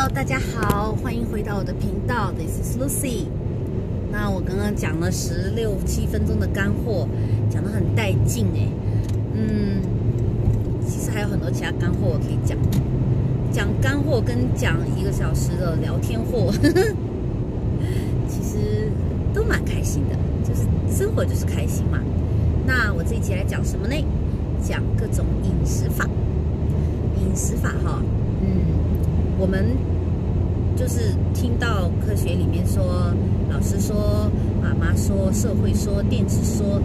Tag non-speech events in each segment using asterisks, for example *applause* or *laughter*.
Hello，大家好，欢迎回到我的频道，This is Lucy。那我刚刚讲了十六七分钟的干货，讲得很带劲哎。嗯，其实还有很多其他干货我可以讲，讲干货跟讲一个小时的聊天货，*laughs* 其实都蛮开心的，就是生活就是开心嘛。那我这一期来讲什么呢？讲各种饮食法，饮食法哈，嗯。我们就是听到科学里面说，老师说，妈妈说，社会说，电视说，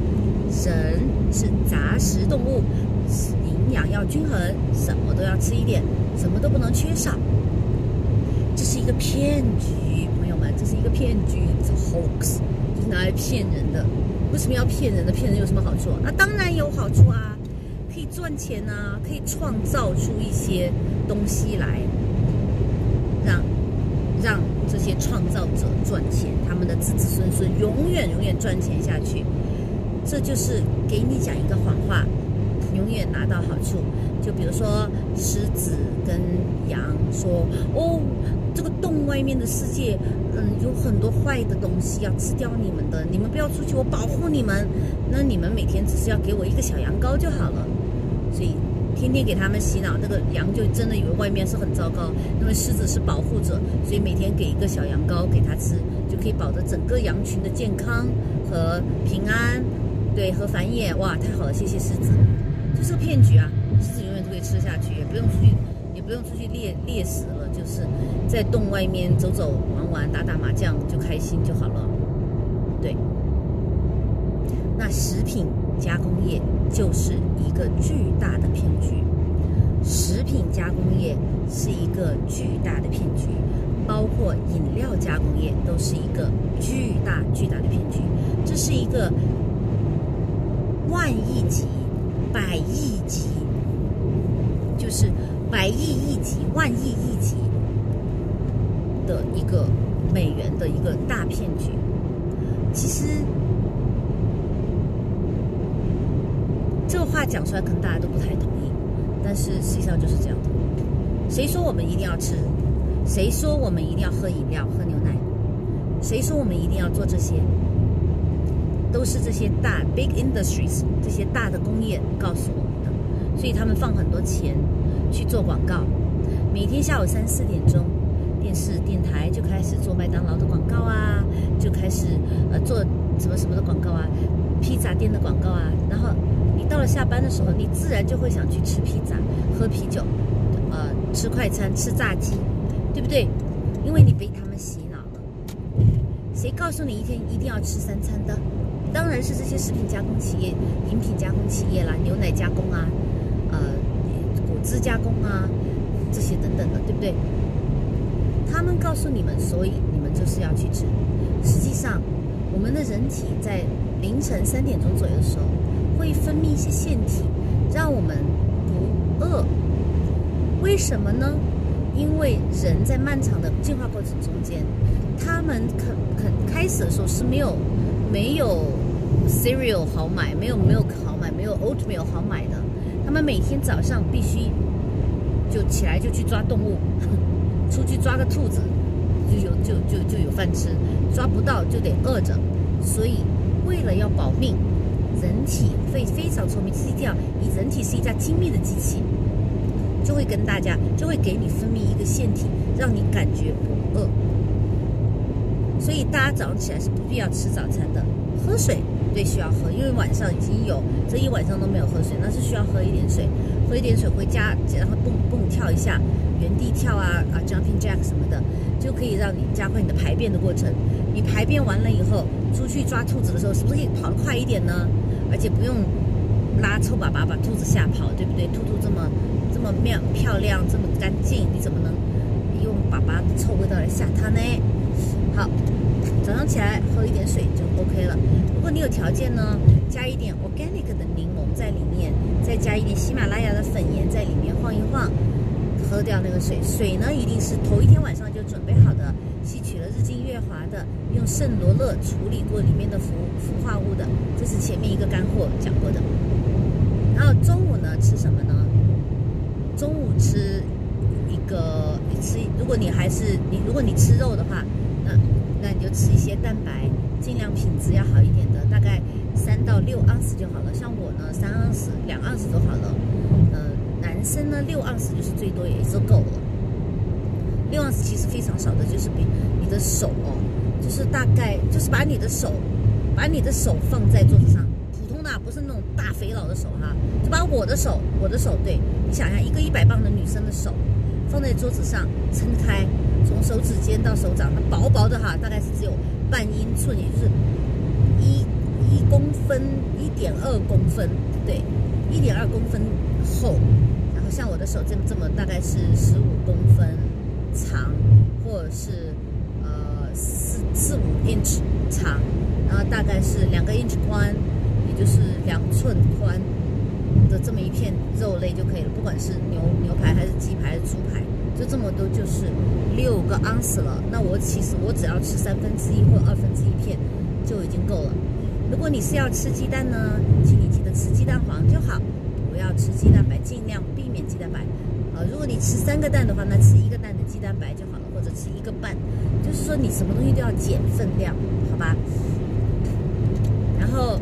人是杂食动物，营养要均衡，什么都要吃一点，什么都不能缺少。这是一个骗局，朋友们，这是一个骗局，it's a hoax，就是拿来骗人的。为什么要骗人的？骗人有什么好处？那当然有好处啊，可以赚钱啊，可以创造出一些东西来。让让这些创造者赚钱，他们的子子孙孙永远永远赚钱下去，这就是给你讲一个谎话，永远拿到好处。就比如说狮子跟羊说：“哦，这个洞外面的世界，嗯，有很多坏的东西要吃掉你们的，你们不要出去，我保护你们。那你们每天只是要给我一个小羊羔就好了。”所以。天天给他们洗脑，那个羊就真的以为外面是很糟糕，因为狮子是保护者，所以每天给一个小羊羔给他吃，就可以保着整个羊群的健康和平安，对和繁衍。哇，太好了，谢谢狮子，这是个骗局啊！狮子永远都可以吃下去，也不用出去，也不用出去猎猎食了，就是在洞外面走走玩玩，打打麻将就开心就好了。对，那食品。加工业就是一个巨大的骗局，食品加工业是一个巨大的骗局，包括饮料加工业都是一个巨大巨大的骗局。这是一个万亿级、百亿级，就是百亿亿级、万亿亿级的一个美元的一个大骗局。其实。这个话讲出来，可能大家都不太同意，但是实际上就是这样的。谁说我们一定要吃？谁说我们一定要喝饮料、喝牛奶？谁说我们一定要做这些？都是这些大 big industries 这些大的工业告诉我们的。所以他们放很多钱去做广告，每天下午三四点钟，电视电台就开始做麦当劳的广告啊，就开始呃做什么什么的广告啊，披萨店的广告啊，然后。到了下班的时候，你自然就会想去吃披萨、喝啤酒，呃，吃快餐、吃炸鸡，对不对？因为你被他们洗脑了。谁告诉你一天一定要吃三餐的？当然是这些食品加工企业、饮品加工企业啦，牛奶加工啊，呃，果汁加工啊，这些等等的，对不对？他们告诉你们，所以你们就是要去吃。实际上，我们的人体在凌晨三点钟左右的时候。会分泌一些腺体，让我们不饿。为什么呢？因为人在漫长的进化过程中间，他们肯肯开始的时候是没有没有 cereal 好买，没有 milk 好买，没有 oatmeal 好买的。他们每天早上必须就起来就去抓动物，出去抓个兔子就有就就就有饭吃，抓不到就得饿着。所以为了要保命。人体会非常聪明，是一定要，你人体是一架精密的机器，就会跟大家，就会给你分泌一个腺体，让你感觉不饿。所以大家早上起来是不必要吃早餐的，喝水对需要喝，因为晚上已经有这一晚上都没有喝水，那是需要喝一点水，喝一点水回家，然后蹦蹦跳一下，原地跳啊啊 jumping jack 什么的，就可以让你加快你的排便的过程。你排便完了以后，出去抓兔子的时候，是不是可以跑得快一点呢？而且不用拉臭粑粑把兔子吓跑，对不对？兔兔这么这么妙漂亮，这么干净，你怎么能用粑粑的臭味道来吓它呢？好，早上起来喝一点水就 OK 了。如果你有条件呢，加一点 organic 的柠檬在里面，再加一点喜马拉雅的粉盐在里面晃一晃，喝掉那个水。水呢，一定是头一天晚上就准备好的。吸取了日精月华的，用圣罗勒处理过里面的氟氟化物的，这是前面一个干货讲过的。然后中午呢吃什么呢？中午吃一个你吃，如果你还是你，如果你吃肉的话，那那你就吃一些蛋白，尽量品质要好一点的，大概三到六盎司就好了。像我呢，三盎司、两盎司都好了。呃，男生呢，六盎司就是最多也就够了。六盎司其实非常少的，就是比你的手哦，就是大概就是把你的手，把你的手放在桌子上，普通的不是那种大肥佬的手哈，就把我的手，我的手，对你想一下，一个一百磅的女生的手放在桌子上撑开。从手指尖到手掌，它薄薄的哈，大概是只有半英寸，也就是一一公分，一点二公分，对，一点二公分厚。然后像我的手这么这么，大概是十五公分长，或者是呃四四五 inch 长，然后大概是两个 inch 宽，也就是两寸宽的这么一片肉类就可以了，不管是牛牛排还是鸡排还是猪排。就这么多，就是六个盎司了。那我其实我只要吃三分之一或二分之一片就已经够了。如果你是要吃鸡蛋呢，请你记得吃鸡蛋黄就好，不要吃鸡蛋白，尽量避免鸡蛋白。啊，如果你吃三个蛋的话，那吃一个个半。就是说你什么东西都要减分量，好吧？然后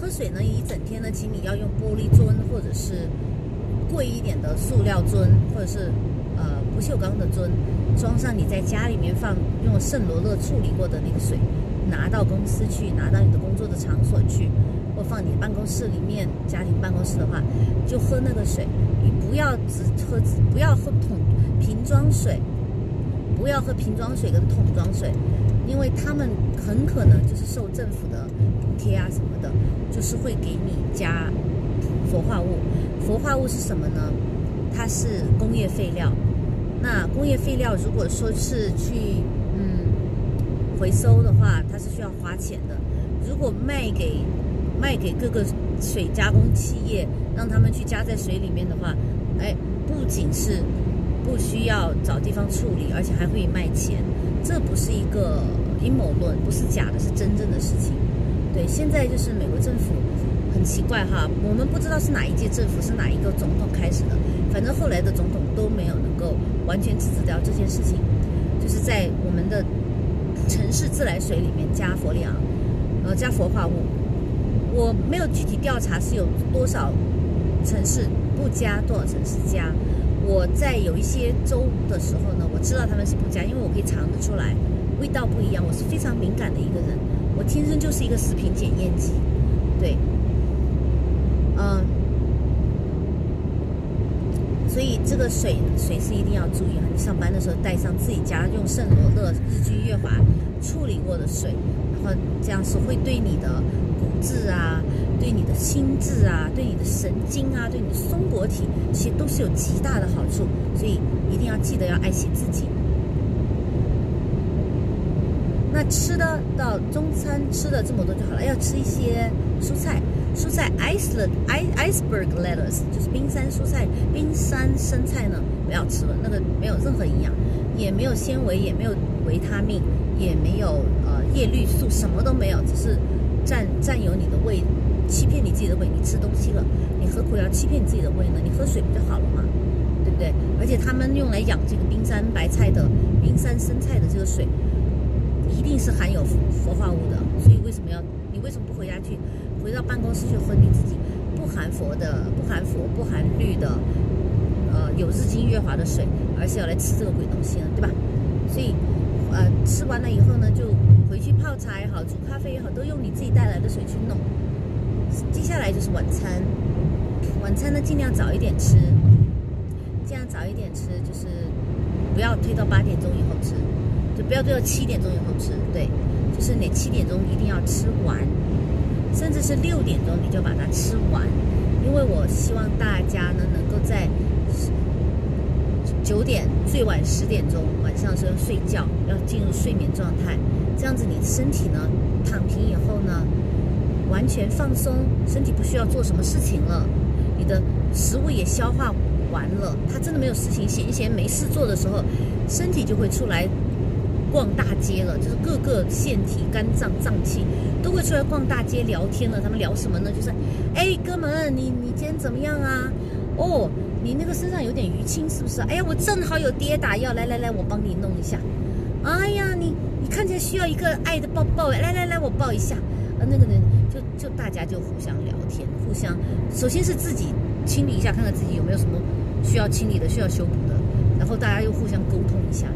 喝水呢，一整天呢，请你要用玻璃樽或者是。贵一点的塑料樽，或者是呃不锈钢的樽，装上你在家里面放用圣罗勒处理过的那个水，拿到公司去，拿到你的工作的场所去，或放你办公室里面，家庭办公室的话，就喝那个水。你不要只喝，不要喝桶瓶装水，不要喝瓶装水跟桶装水，因为他们很可能就是受政府的补贴啊什么的，就是会给你加氟化物。氟化物是什么呢？它是工业废料。那工业废料如果说是去嗯回收的话，它是需要花钱的。如果卖给卖给各个水加工企业，让他们去加在水里面的话，哎，不仅是不需要找地方处理，而且还会卖钱。这不是一个阴谋论，不是假的，是真正的事情。对，现在就是美国政府。很奇怪哈，我们不知道是哪一届政府是哪一个总统开始的，反正后来的总统都没有能够完全制止掉这件事情，就是在我们的城市自来水里面加氟利昂，呃加氟化物。我没有具体调查是有多少城市不加，多少城市加。我在有一些粥的时候呢，我知道他们是不加，因为我可以尝得出来味道不一样。我是非常敏感的一个人，我天生就是一个食品检验机，对。嗯，所以这个水水是一定要注意啊！你上班的时候带上自己家用圣罗勒日积月华处理过的水，然后这样是会对你的骨质啊、对你的心智啊、对你的神经啊、对你的松果体，其实都是有极大的好处。所以一定要记得要爱惜自己。那吃的到中餐吃的这么多就好了，要吃一些蔬菜。蔬菜 iceland iceberg lettuce 就是冰山蔬菜，冰山生菜呢不要吃了，那个没有任何营养，也没有纤维，也没有维他命，也没有呃叶绿素，什么都没有，只是占占有你的胃，欺骗你自己的胃。你吃东西了，你何苦要欺骗你自己的胃呢？你喝水不就好了吗？对不对？而且他们用来养这个冰山白菜的冰山生菜的这个水，一定是含有氟化物的，所以为什么要？你为什么不回家去？回到办公室去喝你自己不含氟的、不含氟、不含氯的，呃，有日精月华的水，而且要来吃这个鬼东西呢，对吧？所以，呃，吃完了以后呢，就回去泡茶也好，煮咖啡也好，都用你自己带来的水去弄。接下来就是晚餐，晚餐呢尽量早一点吃，尽量早一点吃，就是不要推到八点钟以后吃，就不要推到七点钟以后吃，对，就是你七点钟一定要吃完。甚至是六点钟你就把它吃完，因为我希望大家呢能够在九点最晚十点钟晚上时候睡觉，要进入睡眠状态，这样子你身体呢躺平以后呢完全放松，身体不需要做什么事情了，你的食物也消化完了，他真的没有事情闲闲没事做的时候，身体就会出来。逛大街了，就是各个腺体、肝脏、脏器都会出来逛大街聊天了。他们聊什么呢？就是，哎，哥们，你你今天怎么样啊？哦，你那个身上有点淤青是不是？哎呀，我正好有跌打药，来来来，我帮你弄一下。哎呀，你你看起来需要一个爱的抱抱，来来来，我抱一下。呃，那个人就大家就互相聊天，互相首先是自己清理一下，看看自己有没有什么需要清理的、需要修补的，然后大家又互相沟通一下，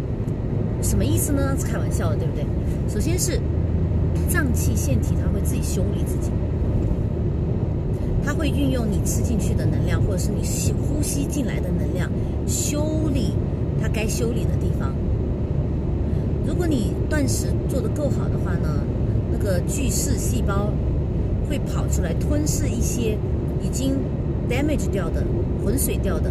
什么意思呢？是开玩笑的，对不对？首先是脏器腺体，它会自己修理自己，它会运用你吃进去的能量，或者是你吸呼吸进来的能量，修理它该修理的地方。如果你断食做得够好的话呢？那个巨噬细胞会跑出来吞噬一些已经 damage 掉的、浑水掉的、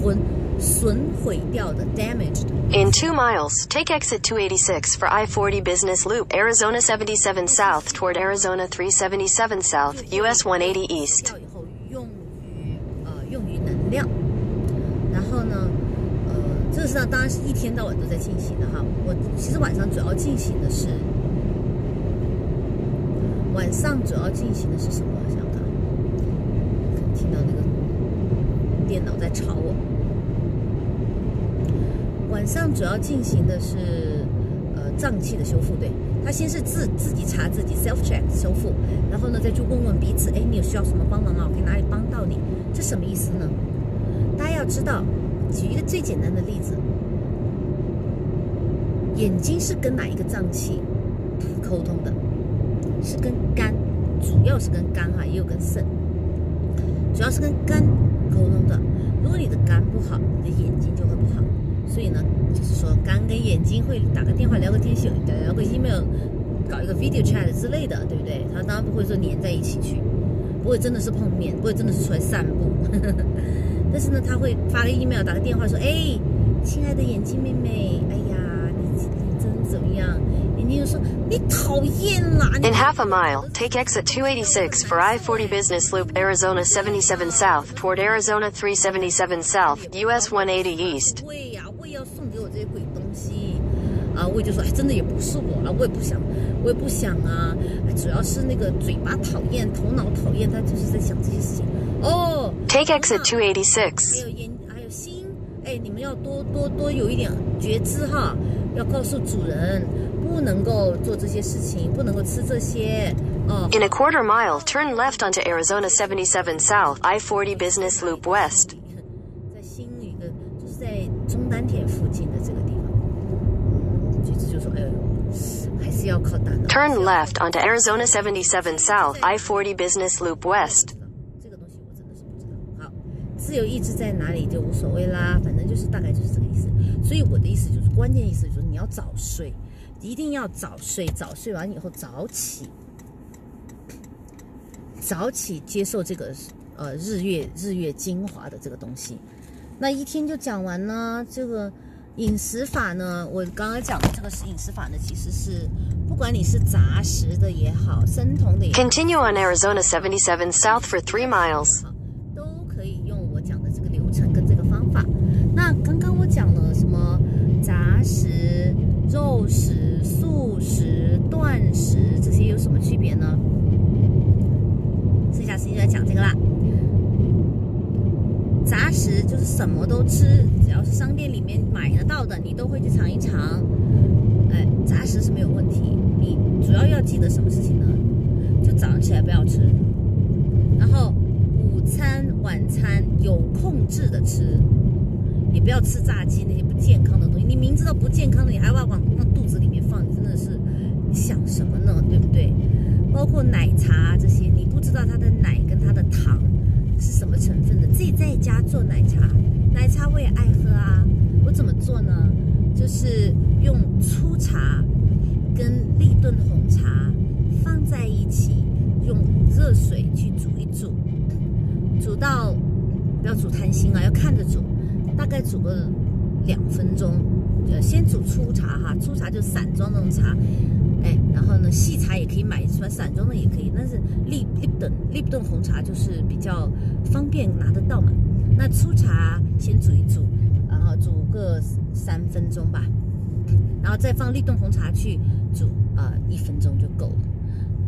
浑损毁掉的 damaged。In two miles, take exit 286 for I-40 Business Loop, Arizona 77 South toward Arizona 377 South, US 180 East. 掉以后用于呃用于能量，然后呢，呃，这个实际上当然是一天到晚都在进行的哈。我其实晚上主要进行的是。晚上主要进行的是什么？想想看，听到那个电脑在吵我。晚上主要进行的是呃脏器的修复，对，他先是自自己查自己 self check 修复，然后呢再去问问彼此，哎，你有需要什么帮忙吗？我可以哪里帮到你？这什么意思呢？大家要知道，举一个最简单的例子，眼睛是跟哪一个脏器沟通的？是跟肝，主要是跟肝哈，也有跟肾，主要是跟肝沟通的。如果你的肝不好，你的眼睛就会不好。所以呢，就是说肝跟眼睛会打个电话聊个天，聊个 email，搞一个 video chat 之类的，对不对？他当然不会说黏在一起去，不会真的是碰面，不会真的是出来散步。*laughs* 但是呢，他会发个 email，打个电话说：“哎，亲爱的眼睛妹妹，哎 In half a mile, take exit 286 for I-40 Business Loop, Arizona 77 South toward Arizona 377 South, US 180 East. 胃呀，胃要送给我这些鬼东西啊！胃就说，哎，真的也不是我了，我也不想，我也不想啊。主要是那个嘴巴讨厌，头脑讨厌，他就是在想这些事情。哦，Take exit 286. 还有眼，还有心，哎，你们要多多多有一点觉知哈，要告诉主人。不能够做这些事情，不能够吃这些。哦。In a quarter mile, turn left onto Arizona 77 South, I-40 Business Loop West. 在心里的，就是在中丹田附近的这个地方。嗯，橘子就说：“哎呦，还是要靠单的。” Turn left onto Arizona 77 South, I-40 Business Loop West. 这个东西我真的是不知道。好，自由意志在哪里就无所谓啦，反正就是大概就是这个意思。所以我的意思就是，关键意思就是你要早睡。一定要早睡，早睡完以后早起，早起接受这个呃日月日月精华的这个东西。那一天就讲完呢。这个饮食法呢，我刚刚讲的这个是饮食法呢，其实是不管你是杂食的也好，生酮的也好，Continue on Arizona seventy seven south for three miles，都可以用我讲的这个流程跟这个方法。那刚刚我讲了什么杂食？肉食、素食、断食这些有什么区别呢？剩下时间就来讲这个啦。杂食就是什么都吃，只要是商店里面买得到的，你都会去尝一尝。哎，杂食是没有问题。你主要要记得什么事情呢？就早上起来不要吃，然后午餐、晚餐有控制的吃。你不要吃炸鸡那些不健康的，你明知道不健康的，你还要往往肚子里面放，你真的是你想什么呢？对不对？包括奶茶这些，你不知道它的奶跟它的糖是什么成分的。自己在家做奶茶，奶茶我也爱喝啊。我怎么做呢？就是用粗茶跟立顿红茶放在一起，用热水去煮一煮，煮到不要煮贪心啊，要看着煮。大概煮个两分钟，呃，先煮粗茶哈，粗茶就散装那种茶，哎，然后呢，细茶也可以买，出来，散装的也可以，但是立立顿立顿红茶就是比较方便拿得到嘛。那粗茶先煮一煮，然后煮个三分钟吧，然后再放立顿红茶去煮，呃，一分钟就够了。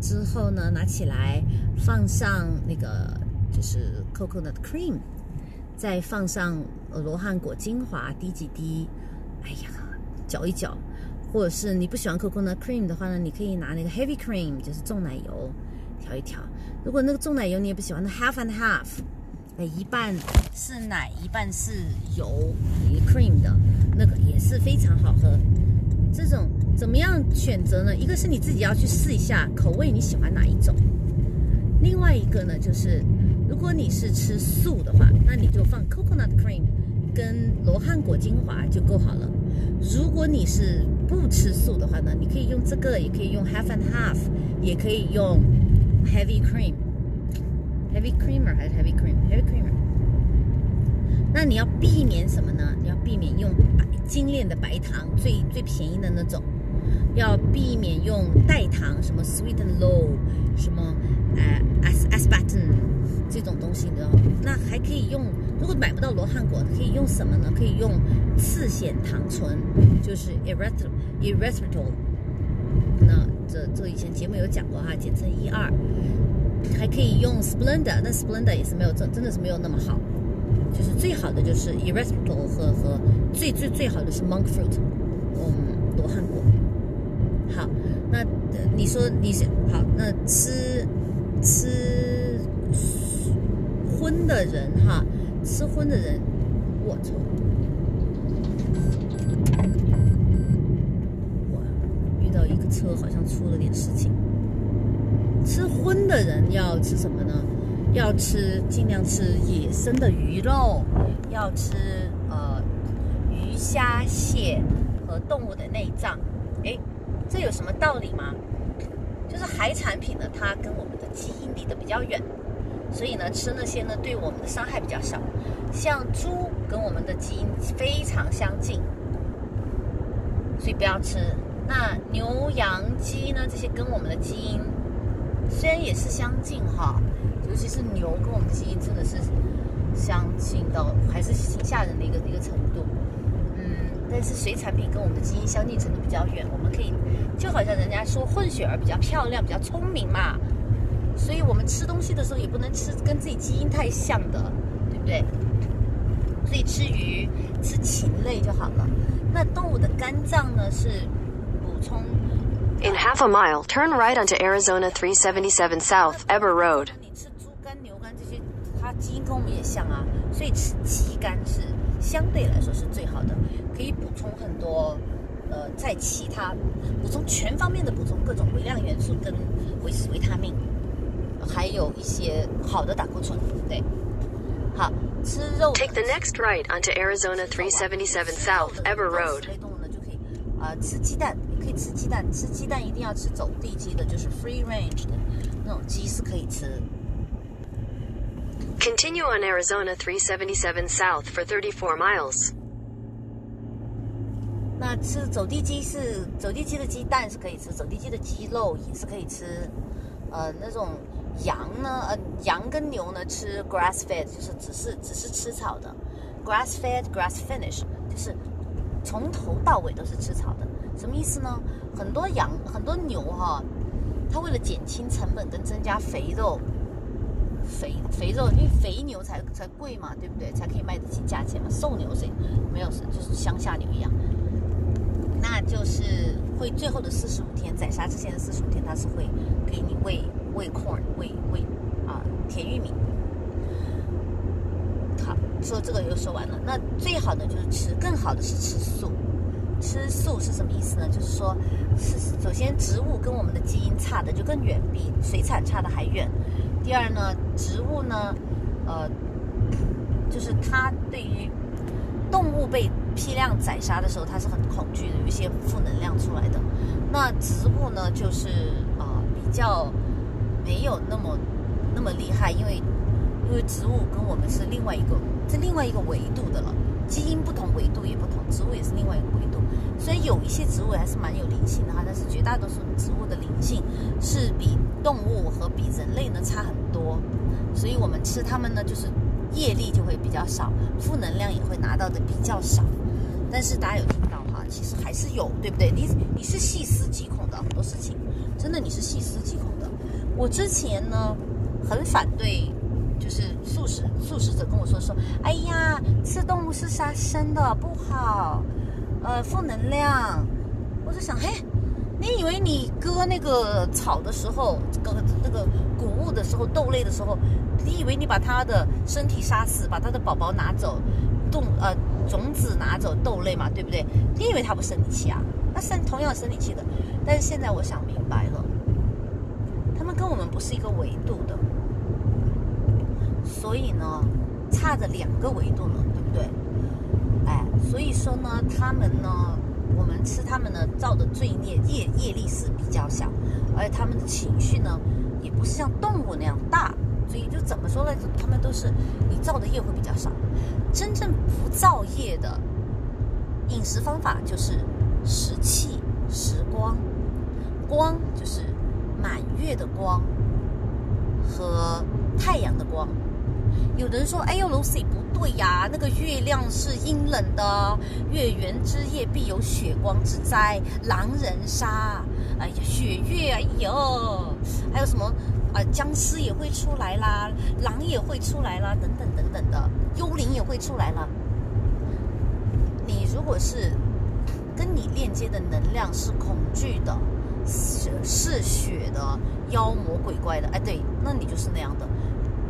之后呢，拿起来放上那个就是 coconut cream。再放上罗汉果精华滴几滴，哎呀，搅一搅。或者是你不喜欢 coconut cream 的话呢，你可以拿那个 heavy cream，就是重奶油调一调。如果那个重奶油你也不喜欢，那 half and half，哎，一半是奶，一半是油，cream 的那个也是非常好喝。这种怎么样选择呢？一个是你自己要去试一下口味你喜欢哪一种，另外一个呢就是如果你是吃素的话，那你就放 coconut cream 跟罗汉果精华就够好了。如果你是不吃素的话呢，你可以用这个，也可以用 half and half，也可以用 heavy cream，heavy creamer 还是 heavy cream，heavy creamer。那你要避免什么呢？你要避免用白精炼的白糖，最最便宜的那种。要避免用代糖，什么 sweet and low，什么呃 as aspartame 这种东西的。那还可以用，如果买不到罗汉果，可以用什么呢？可以用次显糖醇，就是 erythritol erythritol。那这这以前节目有讲过哈，简称一二。还可以用 Splenda，那 Splenda 也是没有真真的是没有那么好，就是最好的就是 erythritol 和和最最最好的是 monk fruit，嗯，罗汉果。好，那你说你是好，那吃吃荤的人哈，吃荤的人，我操！我遇到一个车，好像出了点事情。吃荤的人要吃什么呢？要吃尽量吃野生的鱼肉，要吃呃鱼虾蟹和动物的内脏。哎。这有什么道理吗？就是海产品呢，它跟我们的基因离得比较远，所以呢，吃那些呢，对我们的伤害比较小。像猪跟我们的基因非常相近，所以不要吃。那牛羊鸡呢，这些跟我们的基因虽然也是相近哈，尤其是牛跟我们的基因真的是相近到还是挺吓人的一个一个程度。但是水产品跟我们的基因相近程度比较远，我们可以就好像人家说混血儿比较漂亮、比较聪明嘛，所以我们吃东西的时候也不能吃跟自己基因太像的，对不对？所以吃鱼、吃禽类就好了。那动物的肝脏呢是补充。In half a mile, turn right onto Arizona 377 South Eber Road. 你吃猪肝、牛肝这些，它基因跟我们也像啊，所以吃鸡肝是。相对来说是最好的，可以补充很多，呃，在其他补充全方面的补充各种微量元素跟维维他命，还有一些好的胆固醇，对。好，吃肉。Take the next right onto Arizona 377 South Ever Road。类动物呢就可以，啊，吃鸡蛋，可以吃鸡蛋，吃鸡蛋一定要吃走地鸡的，就是 free range 的那种鸡是可以吃。Continue on Arizona 377 South for 34 miles. 那吃走地鸡是走地鸡的鸡蛋是可以吃，走地鸡的鸡肉也是可以吃。呃，那种羊呢，呃，羊跟牛呢吃 grass fed，就是只是只是吃草的。grass fed grass finish 就是从头到尾都是吃草的。什么意思呢？很多羊很多牛哈，它为了减轻成本跟增加肥肉。肥肥肉，因为肥牛才才贵嘛，对不对？才可以卖得起价钱嘛。瘦牛谁没有，是就是乡下牛一样。那就是会最后的四十五天宰杀之前的四十五天，它是会给你喂喂 corn，喂喂啊甜玉米。好，说这个又说完了。那最好的就是吃，更好的是吃素。吃素是什么意思呢？就是说，是首先植物跟我们的基因差的就更远，比水产差的还远。第二呢，植物呢，呃，就是它对于动物被批量宰杀的时候，它是很恐惧的，有一些负能量出来的。那植物呢，就是啊，比较没有那么那么厉害，因为因为植物跟我们是另外一个，是另外一个维度的了。基因不同，维度也不同，植物也是另外一个维度。虽然有一些植物还是蛮有灵性的哈，但是绝大多数植物的灵性是比动物和比人类呢差很多。所以我们吃它们呢，就是业力就会比较少，负能量也会拿到的比较少。但是大家有听到哈，其实还是有，对不对？你你是细思极恐的很多事情，真的你是细思极恐的。我之前呢很反对。就是素食素食者跟我说说，哎呀，吃动物是杀生的，不好，呃，负能量。我就想，嘿，你以为你割那个草的时候，割那个谷物的时候，豆类的时候，你以为你把它的身体杀死，把它的宝宝拿走，动呃种子拿走，豆类嘛，对不对？你以为它不生你气啊？那生同样生你气的。但是现在我想明白了，他们跟我们不是一个维度的，所以呢，差着两个维度呢，对不对？所以说呢，他们呢。我们吃他们呢造的罪孽业业力是比较小，而且他们的情绪呢也不是像动物那样大，所以就怎么说呢？他们都是你造的业会比较少。真正不造业的饮食方法就是食气、食光，光就是满月的光和太阳的光。有的人说：“哎呦，Lucy 不对呀，那个月亮是阴冷的，月圆之夜必有血光之灾，狼人杀。哎呀，血月，哎呦，还有什么啊？僵尸也会出来啦，狼也会出来啦，等等等等的，幽灵也会出来了。你如果是跟你链接的能量是恐惧的，是是血的，妖魔鬼怪的，哎，对，那你就是那样的。”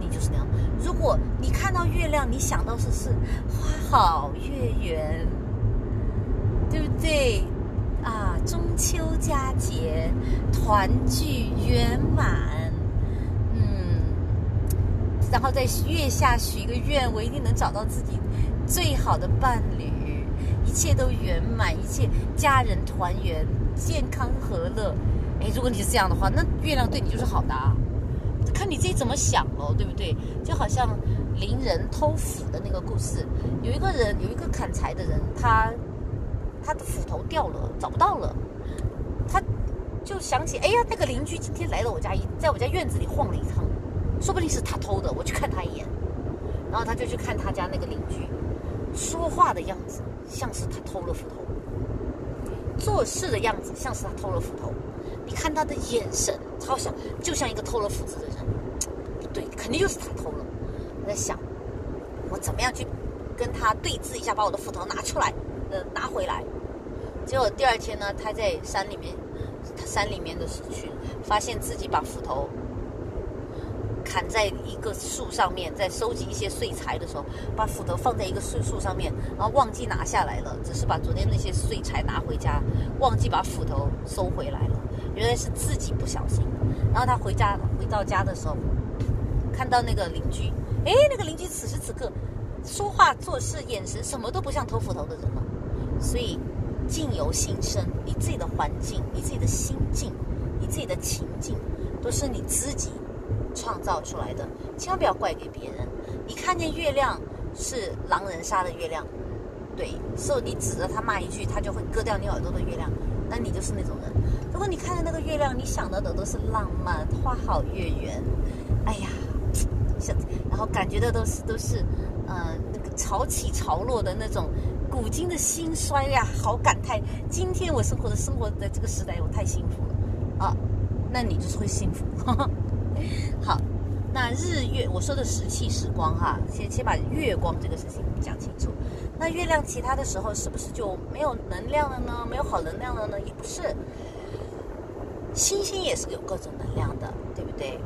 就是那样。如果你看到月亮，你想到是是花好月圆，对不对？啊，中秋佳节，团聚圆满，嗯，然后在月下许一个愿，我一定能找到自己最好的伴侣，一切都圆满，一切家人团圆，健康和乐。哎，如果你是这样的话，那月亮对你就是好的。啊。看你自己怎么想哦，对不对？就好像邻人偷斧的那个故事，有一个人，有一个砍柴的人，他他的斧头掉了，找不到了，他就想起，哎呀，那个邻居今天来了我家，在我家院子里晃了一趟，说不定是他偷的，我去看他一眼。然后他就去看他家那个邻居，说话的样子像是他偷了斧头，做事的样子像是他偷了斧头。你看他的眼神，好像就像一个偷了斧子的人，不 *tsk* 对，肯定就是他偷了。我在想，我怎么样去跟他对峙一下，把我的斧头拿出来，呃，拿回来。结果第二天呢，他在山里面，他山里面的时去，发现自己把斧头。砍在一个树上面，在收集一些碎柴的时候，把斧头放在一个树树上面，然后忘记拿下来了，只是把昨天那些碎柴拿回家，忘记把斧头收回来了。原来是自己不小心。然后他回家回到家的时候，看到那个邻居，哎，那个邻居此时此刻说话做事眼神什么都不像偷斧头的人了。所以境由心生，你自己的环境、你自己的心境、你自己的情境，都是你自己。创造出来的，千万不要怪给别人。你看见月亮是狼人杀的月亮，对，所以你指着他骂一句，他就会割掉你耳朵的月亮，那你就是那种人。如果你看着那个月亮，你想到的都是浪漫，花好月圆，哎呀，*tsk* 想，然后感觉的都是都是，呃，那个潮起潮落的那种古今的兴衰呀，好感叹。今天我生活的生活在这个时代，我太幸福了啊，那你就是会幸福。*laughs* 好，那日月我说的时气时光哈，先先把月光这个事情讲清楚。那月亮其他的时候是不是就没有能量了呢？没有好能量了呢？也不是，星星也是有各种能量的，对不对？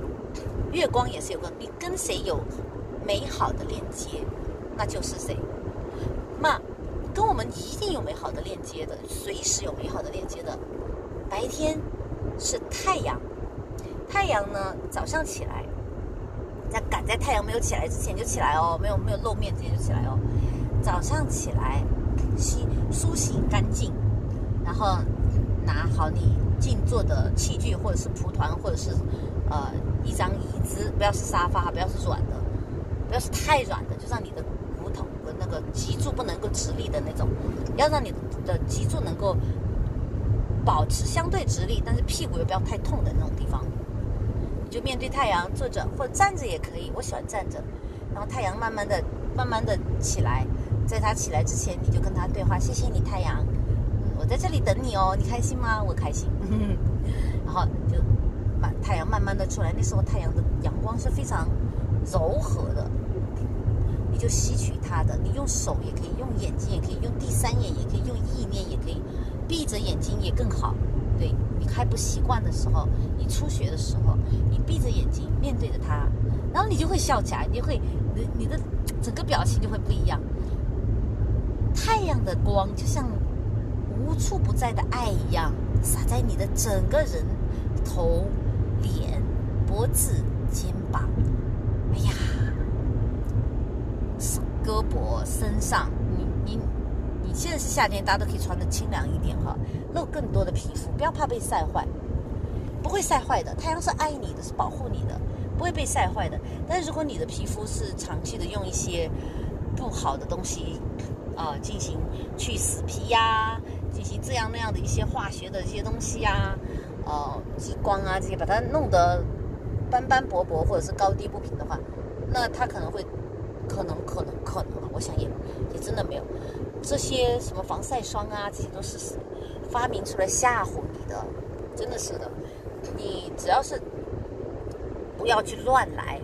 月光也是有个，你跟谁有美好的链接，那就是谁。那跟我们一定有美好的链接的，随时有美好的链接的，白天是太阳。太阳呢，早上起来，要赶在太阳没有起来之前就起来哦，没有没有露面之前就起来哦。早上起来，洗梳洗干净，然后拿好你静坐的器具，或者是蒲团，或者是呃一张椅子，不要是沙发，不要是软的，不要是太软的，就让你的骨头和那个脊柱不能够直立的那种，要让你的脊柱能够保持相对直立，但是屁股又不要太痛的那种地方。你就面对太阳坐着，或者站着也可以。我喜欢站着，然后太阳慢慢的、慢慢的起来，在它起来之前，你就跟它对话。谢谢你，太阳，我在这里等你哦。你开心吗？我开心。*laughs* 然后就慢太阳慢慢的出来，那时候太阳的阳光是非常柔和的，你就吸取它的。你用手也可以，用眼睛也可以，用第三眼也可以，用意念也可以，闭着眼睛也更好。对你还不习惯的时候，你初学的时候，你闭着眼睛面对着它，然后你就会笑起来，你就会你你的整个表情就会不一样。太阳的光就像无处不在的爱一样，洒在你的整个人头、脸、脖子、肩膀，哎呀，胳膊、身上，你你你现在是夏天，大家都可以穿的清凉一点哈，露更多的皮肤，不要怕被晒坏，不会晒坏的，太阳是爱你的，是保护你的，不会被晒坏的。但是如果你的皮肤是长期的用一些不好的东西，啊，进行去死皮呀，进行这样那样的一些化学的一些东西呀，呃，激光啊这些，把它弄得斑斑驳驳或者是高低不平的话，那它可能会，可能可能可能，我想也也真的没有这些什么防晒霜啊，这些都是发明出来吓唬你的，真的是的。你只要是不要去乱来，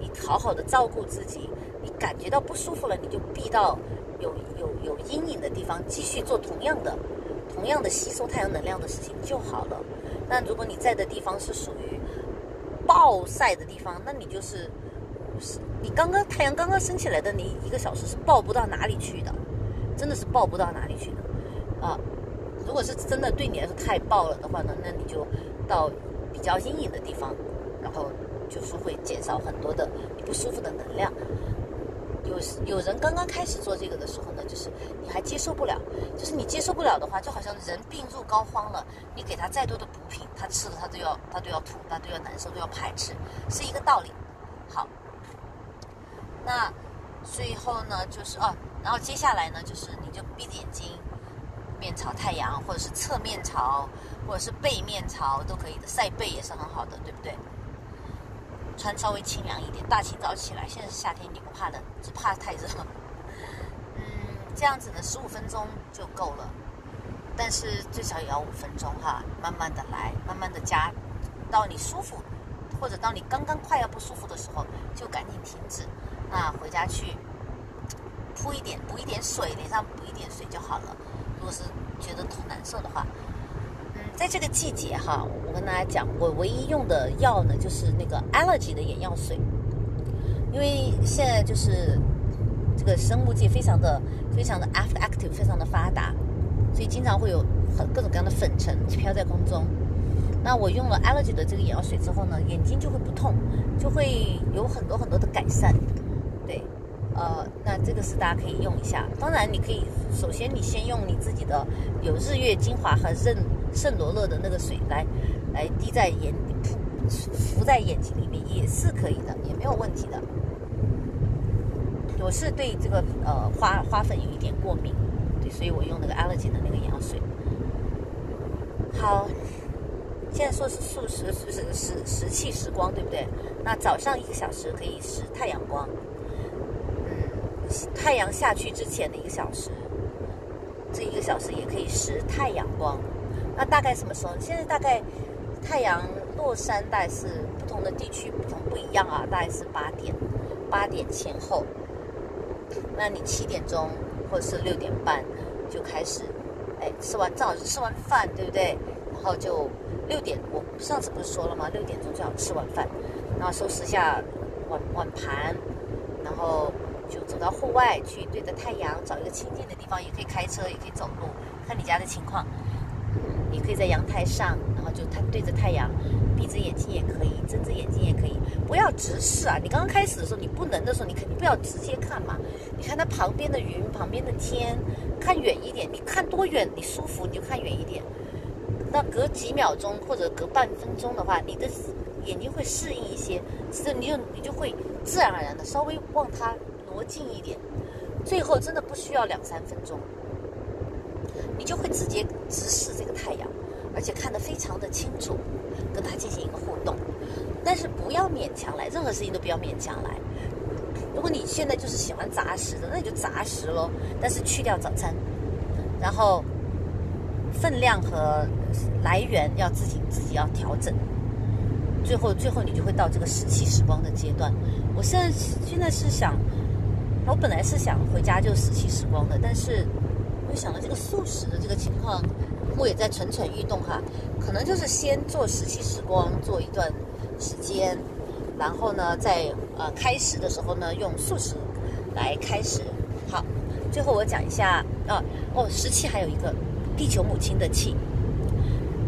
你好好的照顾自己，你感觉到不舒服了，你就避到。有有有阴影的地方，继续做同样的、同样的吸收太阳能量的事情就好了。那如果你在的地方是属于暴晒的地方，那你就是是你刚刚太阳刚刚升起来的，你一个小时是暴不到哪里去的，真的是暴不到哪里去的啊！如果是真的对你来说太暴了的话呢，那你就到比较阴影的地方，然后就是会减少很多的你不舒服的能量。有有人刚刚开始做这个的时候呢，就是你还接受不了，就是你接受不了的话，就好像人病入膏肓了，你给他再多的补品，他吃了他都要他都要吐，他都要难受，都要排斥，是一个道理。好，那最后呢，就是哦，然后接下来呢，就是你就闭着眼睛，面朝太阳，或者是侧面朝，或者是背面朝都可以的，晒背也是很好的，对不对？穿稍微清凉一点，大清早起来，现在是夏天，你不怕冷，只怕太热。*laughs* 嗯，这样子呢，十五分钟就够了，但是最少也要五分钟哈，慢慢的来，慢慢的加，到你舒服，或者到你刚刚快要不舒服的时候，就赶紧停止。那回家去铺一点，补一点水，脸上补一点水就好了。如果是觉得头难受的话。在这个季节哈，我跟大家讲，我唯一用的药呢，就是那个 allergy 的眼药水，因为现在就是这个生物界非常的、非常的 active，非常的发达，所以经常会有很各种各样的粉尘飘在空中。那我用了 allergy 的这个眼药水之后呢，眼睛就会不痛，就会有很多很多的改善。对，呃，那这个是大家可以用一下。当然，你可以首先你先用你自己的有日月精华和任。圣罗勒的那个水来，来滴在眼，浮在眼睛里面也是可以的，也没有问题的。我是对这个呃花花粉有一点过敏，对，所以我用那个 allergy 的那个眼药水。好，现在说是素食，是不是食食气时光，对不对？那早上一个小时可以食太阳光，嗯，太阳下去之前的一个小时，这一个小时也可以食太阳光。那大概什么时候？现在大概太阳落山，大概是不同的地区不同不一样啊，大概是八点，八点前后。那你七点钟或者是六点半就开始，哎，吃完正好吃完饭，对不对？然后就六点，我上次不是说了吗？六点钟就好吃完饭，然后收拾下碗碗盘，然后就走到户外去，对着太阳，找一个清静的地方，也可以开车，也可以走路，看你家的情况。你可以在阳台上，然后就它对着太阳，闭着眼睛也可以，睁着眼睛也可以，不要直视啊！你刚刚开始的时候，你不能的时候，你肯定不要直接看嘛。你看它旁边的云，旁边的天，看远一点。你看多远你舒服，你就看远一点。那隔几秒钟或者隔半分钟的话，你的眼睛会适应一些，这你就你就会自然而然的稍微往它挪近一点。最后真的不需要两三分钟。你就会直接直视这个太阳，而且看得非常的清楚，跟它进行一个互动。但是不要勉强来，任何事情都不要勉强来。如果你现在就是喜欢杂食的，那你就杂食喽。但是去掉早餐，然后分量和来源要自己自己要调整。最后最后你就会到这个湿气时光的阶段，我现在现在是想，我本来是想回家就石器时光的，但是想到这个素食的这个情况，我也在蠢蠢欲动哈，可能就是先做石器时光做一段时间，然后呢，在呃开始的时候呢，用素食来开始。好，最后我讲一下啊，哦，石器还有一个地球母亲的气，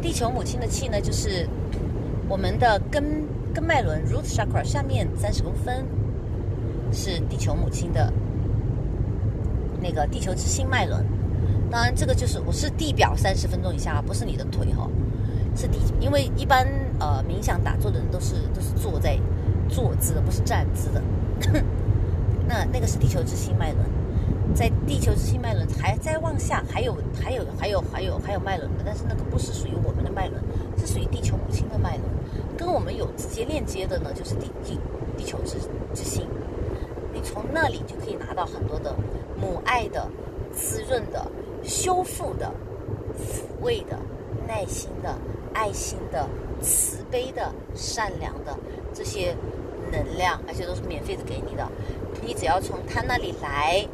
地球母亲的气呢，就是我们的根。根脉轮 （root chakra） 下面三十公分是地球母亲的那个地球之心脉轮。当然，这个就是我是地表三十分钟以下，不是你的腿哈，是地。因为一般呃冥想打坐的人都是都是坐在坐姿的，不是站姿的。*laughs* 那那个是地球之心脉轮，在地球之心脉轮还再往下，还有还有还有还有还有脉轮的，但是那个不是属于我们的脉轮，是属于地球母亲的脉轮。跟我们有直接链接的呢，就是地地地球之之心，你从那里就可以拿到很多的母爱的、滋润的、修复的、抚慰的、耐心的、爱心的、慈悲的、善良的这些能量，而且都是免费的给你的。你只要从他那里来，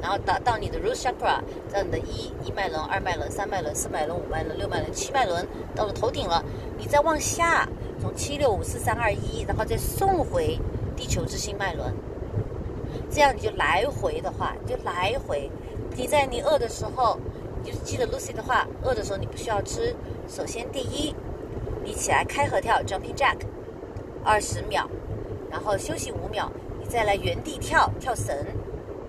然后到到你的 root chakra，到你的一一脉轮、二脉轮、三脉轮、四脉轮、五脉轮、六脉轮、七脉轮，到了头顶了，你再往下。从七六五四三二一，然后再送回地球之心脉轮，这样你就来回的话，就来回。你在你饿的时候，你就记得 Lucy 的话，饿的时候你不需要吃。首先第一，你起来开合跳 Jumping Jack，二十秒，然后休息五秒，你再来原地跳跳绳，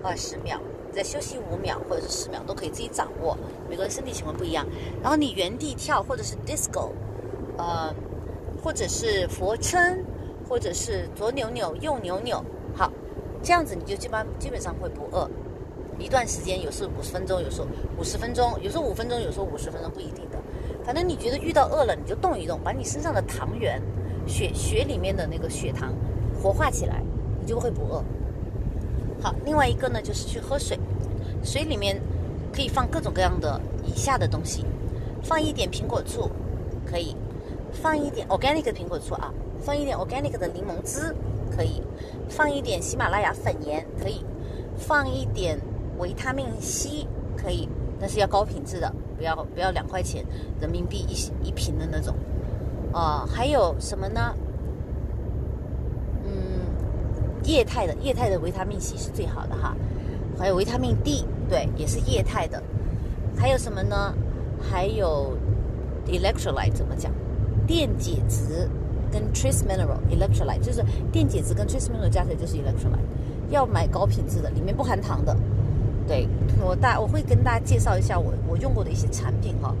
二十秒，再休息五秒或者是十秒都可以自己掌握，每个人身体情况不一样。然后你原地跳或者是 Disco，呃。或者是俯卧撑，或者是左扭扭右扭扭，好，这样子你就基本基本上会不饿，一段时间，有时候五十分钟，有时候五十分钟，有时候五分钟，有时候五十分钟，不一定的。反正你觉得遇到饿了，你就动一动，把你身上的糖原、血血里面的那个血糖活化起来，你就会不饿。好，另外一个呢，就是去喝水，水里面可以放各种各样的以下的东西，放一点苹果醋，可以。放一点 organic 的苹果醋啊，放一点 organic 的柠檬汁可以，放一点喜马拉雅粉盐可以，放一点维他命 C 可以，但是要高品质的，不要不要两块钱人民币一一瓶的那种。啊，还有什么呢？嗯，液态的液态的维他命 C 是最好的哈，还有维他命 D，对，也是液态的。还有什么呢？还有 electrolyte 怎么讲？电解质跟 trace mineral electrolyte 就是电解质跟 trace mineral 加起来就是 electrolyte，要买高品质的，里面不含糖的。对我大我会跟大家介绍一下我我用过的一些产品哈，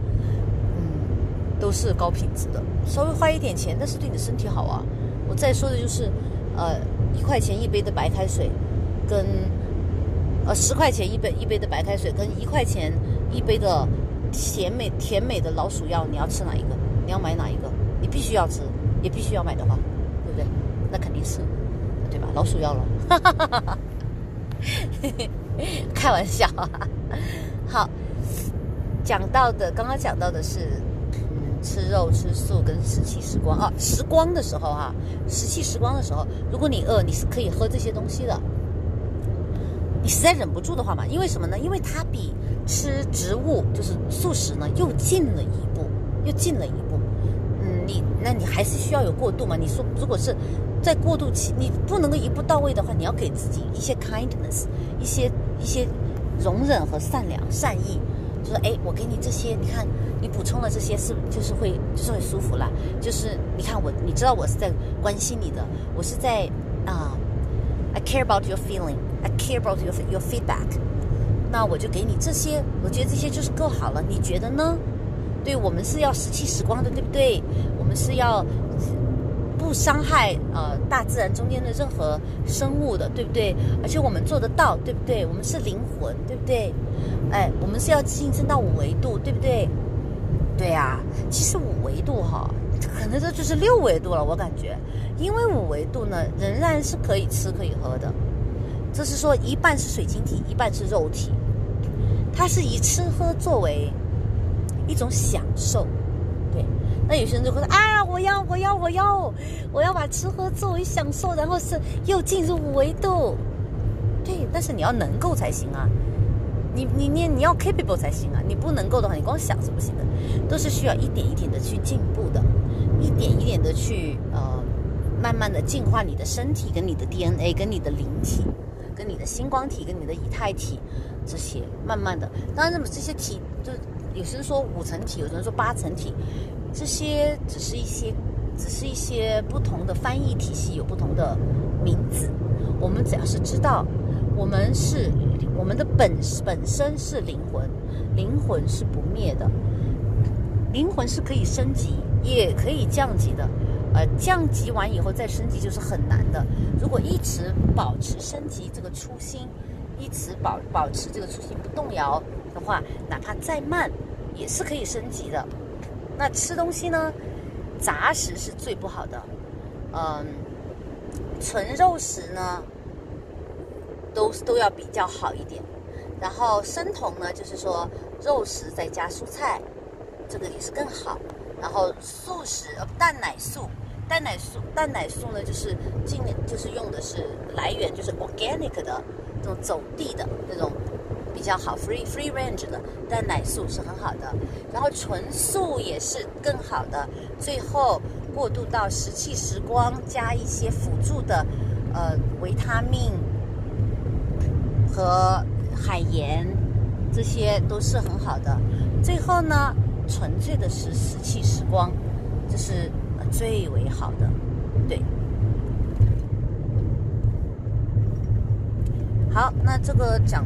嗯，都是高品质的，稍微花一点钱，但是对你的身体好啊。我再说的就是，呃，一块钱一杯的白开水，跟呃十块钱一杯一杯的白开水，跟一块钱一杯的甜美甜美的老鼠药，你要吃哪一个？你要买哪一个？你必须要吃，也必须要买的话，对不对？那肯定是，对吧？老鼠药了，嘿 *laughs* 嘿 *laughs* 开玩笑。好，讲到的，刚刚讲到的是，吃肉、吃素跟石器时光啊，时光的时候哈，石器时光的时候，如果你饿，你是可以喝这些东西的。你实在忍不住的话嘛，因为什么呢？因为它比吃植物就是素食呢又近了一步，又近了一步。嗯你那你还是需要有过渡嘛？你说如果是在过渡期，你不能够一步到位的话，你要给自己一些 kindness，一些一些容忍和善良、善意，就是哎，我给你这些，你看你补充了这些，是就是会就是会舒服了。就是你看我，你知道我是在关心你的，我是在啊，I care about your feeling，I care about your your feedback。那我就给你这些，我觉得这些就是够好了，你觉得呢？对我们是要石器时光的，对不对？我们是要不伤害呃大自然中间的任何生物的，对不对？而且我们做得到，对不对？我们是灵魂，对不对？哎，我们是要晋升到五维度，对不对？对呀，其实五维度哈，可能这就是六维度了，我感觉，因为五维度呢仍然是可以吃可以喝的，这是说一半是水晶体，一半是肉体，它是以吃喝作为。一种享受，那有些人就会说啊，我要我要我要我要把吃喝作为享受，然后是又进入五维度。对，但是你要能够才行啊，你你你你要 capable 才行啊，你不能够的话，你光想是不行的，都是需要一点一点的去进步的，一点一点的去呃，慢慢的进化你的身体跟你的 DNA 跟你的灵体。跟你的星光体、跟你的以太体这些，慢慢的，当然，那么这些体，就有些人说五层体，有些人说八层体，这些只是一些，只是一些不同的翻译体系，有不同的名字。我们只要是知道，我们是我们的本本身是灵魂，灵魂是不灭的，灵魂是可以升级，也可以降级的。呃，降级完以后再升级就是很难的。如果一直保持升级这个初心，一直保保持这个初心不动摇的话，哪怕再慢，也是可以升级的。那吃东西呢？杂食是最不好的，嗯，纯肉食呢，都都要比较好一点。然后生酮呢，就是说肉食再加蔬菜，这个也是更好。然后素食，呃，蛋奶素。蛋奶素，蛋奶素呢，就是尽量就是用的是来源就是 organic 的这种走地的那种比较好，free free range 的但奶素是很好的，然后纯素也是更好的。最后过渡到石器时光，加一些辅助的呃维他命和海盐，这些都是很好的。最后呢，纯粹的是石器时光，这是。最为好的，对。好，那这个讲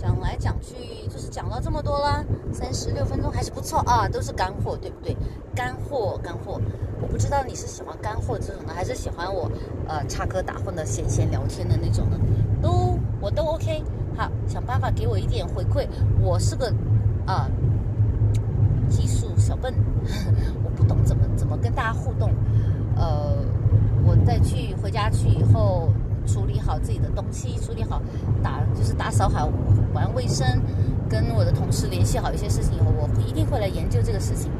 讲来讲去，就是讲了这么多啦，三十六分钟还是不错啊，都是干货，对不对？干货，干货。我不知道你是喜欢干货这种的，还是喜欢我呃插科打诨的闲闲聊天的那种的，都我都 OK。好，想办法给我一点回馈。我是个啊。技术小笨，*laughs* 我不懂怎么怎么跟大家互动。呃，我再去回家去以后，处理好自己的东西，处理好打就是打扫好完卫生，跟我的同事联系好一些事情以后，我一定会来研究这个事情，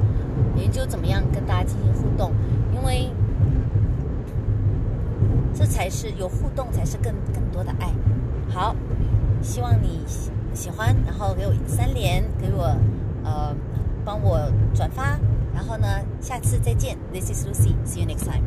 研究怎么样跟大家进行互动，因为这才是有互动才是更更多的爱。好，希望你喜欢，然后给我三连，给我呃。帮我转发，然后呢，下次再见。This is Lucy. See you next time.